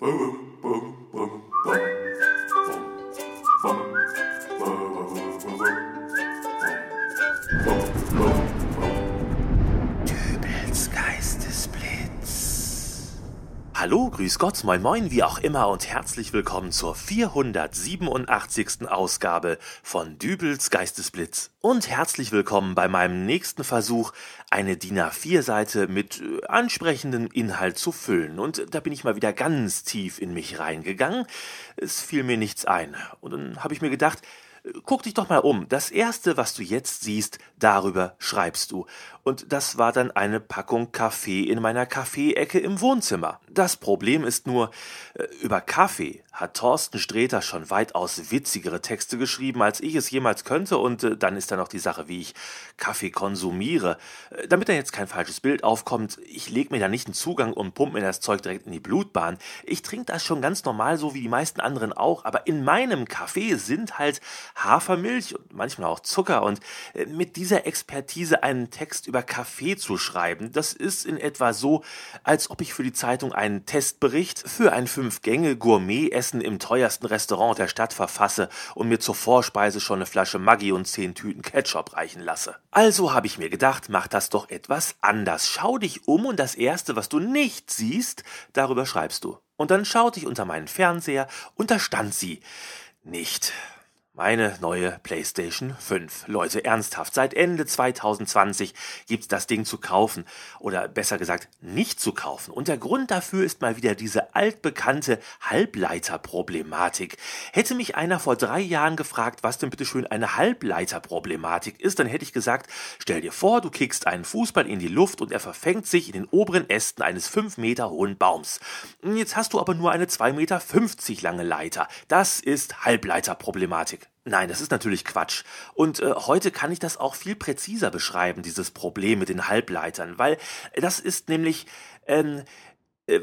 Dübels Hallo, grüß Gott, moin moin, wie auch immer und herzlich willkommen zur 487. Ausgabe von Dübels Geistesblitz. Und herzlich willkommen bei meinem nächsten Versuch, eine DIN A4-Seite mit äh, ansprechendem Inhalt zu füllen. Und da bin ich mal wieder ganz tief in mich reingegangen. Es fiel mir nichts ein. Und dann habe ich mir gedacht, Guck dich doch mal um. Das erste, was du jetzt siehst, darüber schreibst du. Und das war dann eine Packung Kaffee in meiner Kaffeeecke im Wohnzimmer. Das Problem ist nur, äh, über Kaffee hat Thorsten Sträter schon weitaus witzigere Texte geschrieben, als ich es jemals könnte, und äh, dann ist da noch die Sache, wie ich Kaffee konsumiere. Äh, damit da jetzt kein falsches Bild aufkommt, ich leg mir da nicht einen Zugang und pump mir das Zeug direkt in die Blutbahn. Ich trinke das schon ganz normal, so wie die meisten anderen auch, aber in meinem Kaffee sind halt Hafermilch und manchmal auch Zucker und äh, mit dieser Expertise einen Text über Kaffee zu schreiben, das ist in etwa so, als ob ich für die Zeitung einen Testbericht für ein Fünf-Gänge-Gourmet-Essen im teuersten Restaurant der Stadt verfasse und mir zur Vorspeise schon eine Flasche Maggi und zehn Tüten Ketchup reichen lasse. Also habe ich mir gedacht, mach das doch etwas anders. Schau dich um und das erste, was du nicht siehst, darüber schreibst du. Und dann schaute ich unter meinen Fernseher und da stand sie. Nicht. Meine neue PlayStation 5. Leute, ernsthaft, seit Ende 2020 gibt's das Ding zu kaufen. Oder besser gesagt, nicht zu kaufen. Und der Grund dafür ist mal wieder diese altbekannte Halbleiterproblematik. Hätte mich einer vor drei Jahren gefragt, was denn bitteschön eine Halbleiterproblematik ist, dann hätte ich gesagt, stell dir vor, du kickst einen Fußball in die Luft und er verfängt sich in den oberen Ästen eines fünf Meter hohen Baums. Jetzt hast du aber nur eine zwei Meter fünfzig lange Leiter. Das ist Halbleiterproblematik. Nein, das ist natürlich Quatsch. Und äh, heute kann ich das auch viel präziser beschreiben, dieses Problem mit den Halbleitern, weil das ist nämlich ähm, äh,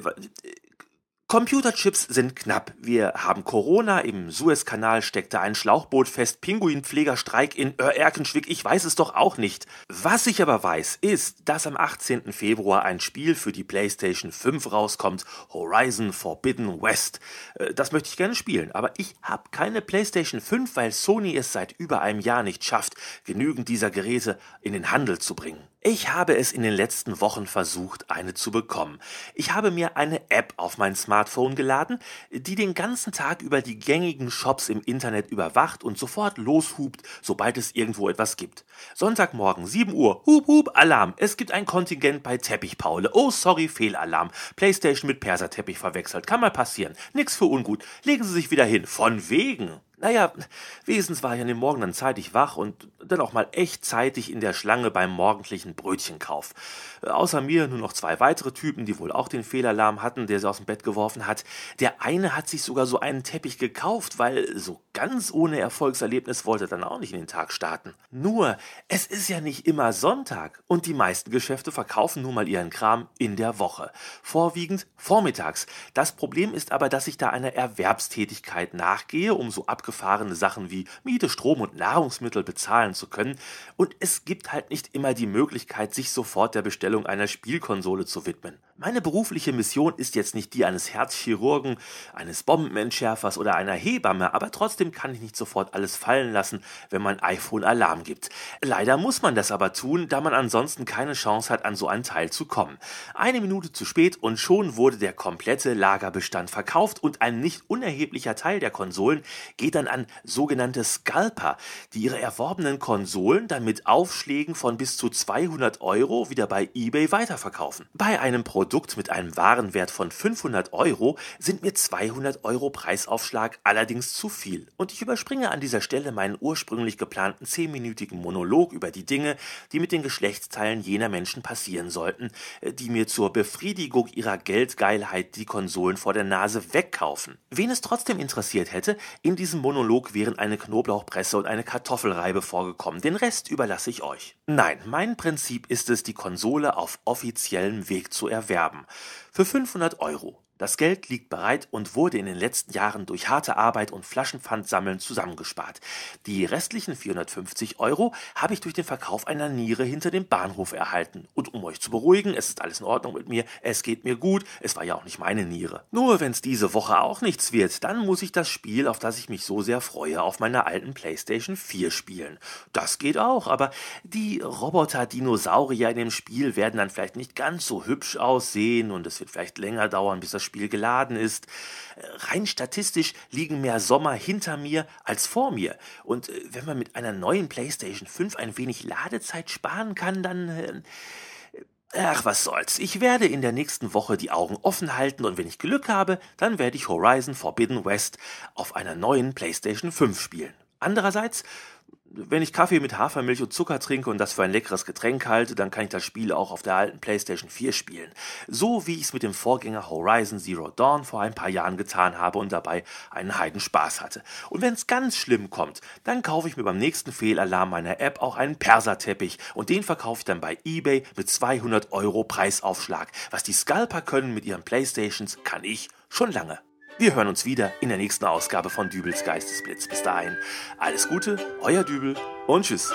Computerchips sind knapp. Wir haben Corona, im Suezkanal steckte ein Schlauchboot fest, Pinguinpflegerstreik in Erkenschwick, ich weiß es doch auch nicht. Was ich aber weiß, ist, dass am 18. Februar ein Spiel für die PlayStation 5 rauskommt, Horizon Forbidden West. Äh, das möchte ich gerne spielen, aber ich habe keine PlayStation 5, weil Sony es seit über einem Jahr nicht schafft, genügend dieser Geräte in den Handel zu bringen. Ich habe es in den letzten Wochen versucht, eine zu bekommen. Ich habe mir eine App auf mein Smartphone geladen, die den ganzen Tag über die gängigen Shops im Internet überwacht und sofort loshupt, sobald es irgendwo etwas gibt. Sonntagmorgen, 7 Uhr, hup hup, Alarm. Es gibt ein Kontingent bei Teppichpaule. Oh, sorry, Fehlalarm. Playstation mit Perserteppich verwechselt. Kann mal passieren. Nix für ungut. Legen Sie sich wieder hin. Von wegen. Naja, wesens war ich an dem Morgen dann zeitig wach und dann auch mal echt zeitig in der Schlange beim morgendlichen Brötchenkauf. Außer mir nur noch zwei weitere Typen, die wohl auch den Fehlalarm hatten, der sie aus dem Bett geworfen hat. Der eine hat sich sogar so einen Teppich gekauft, weil so ganz ohne Erfolgserlebnis wollte dann auch nicht in den Tag starten. Nur, es ist ja nicht immer Sonntag und die meisten Geschäfte verkaufen nun mal ihren Kram in der Woche. Vorwiegend vormittags. Das Problem ist aber, dass ich da einer Erwerbstätigkeit nachgehe, um so ab abgefahrene Sachen wie Miete, Strom und Nahrungsmittel bezahlen zu können. Und es gibt halt nicht immer die Möglichkeit, sich sofort der Bestellung einer Spielkonsole zu widmen. Meine berufliche Mission ist jetzt nicht die eines Herzchirurgen, eines Bombenentschärfers oder einer Hebamme, aber trotzdem kann ich nicht sofort alles fallen lassen, wenn mein iPhone Alarm gibt. Leider muss man das aber tun, da man ansonsten keine Chance hat, an so einen Teil zu kommen. Eine Minute zu spät und schon wurde der komplette Lagerbestand verkauft und ein nicht unerheblicher Teil der Konsolen geht dann an sogenannte Scalper, die ihre erworbenen Konsolen dann mit Aufschlägen von bis zu 200 Euro wieder bei eBay weiterverkaufen. Bei einem Produkt mit einem Warenwert von 500 Euro sind mir 200 Euro Preisaufschlag allerdings zu viel. Und ich überspringe an dieser Stelle meinen ursprünglich geplanten 10-minütigen Monolog über die Dinge, die mit den Geschlechtsteilen jener Menschen passieren sollten, äh, die mir zur Befriedigung ihrer Geldgeilheit die Konsolen vor der Nase wegkaufen. Wen es trotzdem interessiert hätte, in diesem Monolog wären eine Knoblauchpresse und eine Kartoffelreibe vorgekommen. Den Rest überlasse ich euch. Nein, mein Prinzip ist es, die Konsole auf offiziellem Weg zu erwerben. Für 500 Euro. Das Geld liegt bereit und wurde in den letzten Jahren durch harte Arbeit und Flaschenpfandsammeln zusammengespart. Die restlichen 450 Euro habe ich durch den Verkauf einer Niere hinter dem Bahnhof erhalten. Und um euch zu beruhigen, es ist alles in Ordnung mit mir, es geht mir gut, es war ja auch nicht meine Niere. Nur wenn es diese Woche auch nichts wird, dann muss ich das Spiel, auf das ich mich so sehr freue, auf meiner alten PlayStation 4 spielen. Das geht auch, aber die Roboter-Dinosaurier in dem Spiel werden dann vielleicht nicht ganz so hübsch aussehen und es wird vielleicht länger dauern, bis das Spiel geladen ist. Rein statistisch liegen mehr Sommer hinter mir als vor mir. Und äh, wenn man mit einer neuen PlayStation 5 ein wenig Ladezeit sparen kann, dann... Äh, Ach, was soll's. Ich werde in der nächsten Woche die Augen offen halten und wenn ich Glück habe, dann werde ich Horizon Forbidden West auf einer neuen PlayStation 5 spielen. Andererseits wenn ich Kaffee mit Hafermilch und Zucker trinke und das für ein leckeres Getränk halte, dann kann ich das Spiel auch auf der alten PlayStation 4 spielen. So wie ich es mit dem Vorgänger Horizon Zero Dawn vor ein paar Jahren getan habe und dabei einen Heiden Spaß hatte. Und wenn es ganz schlimm kommt, dann kaufe ich mir beim nächsten Fehlalarm meiner App auch einen Perserteppich und den verkaufe ich dann bei eBay mit 200 Euro Preisaufschlag. Was die Scalper können mit ihren Playstations, kann ich schon lange. Wir hören uns wieder in der nächsten Ausgabe von Dübels Geistesblitz. Bis dahin, alles Gute, euer Dübel und tschüss.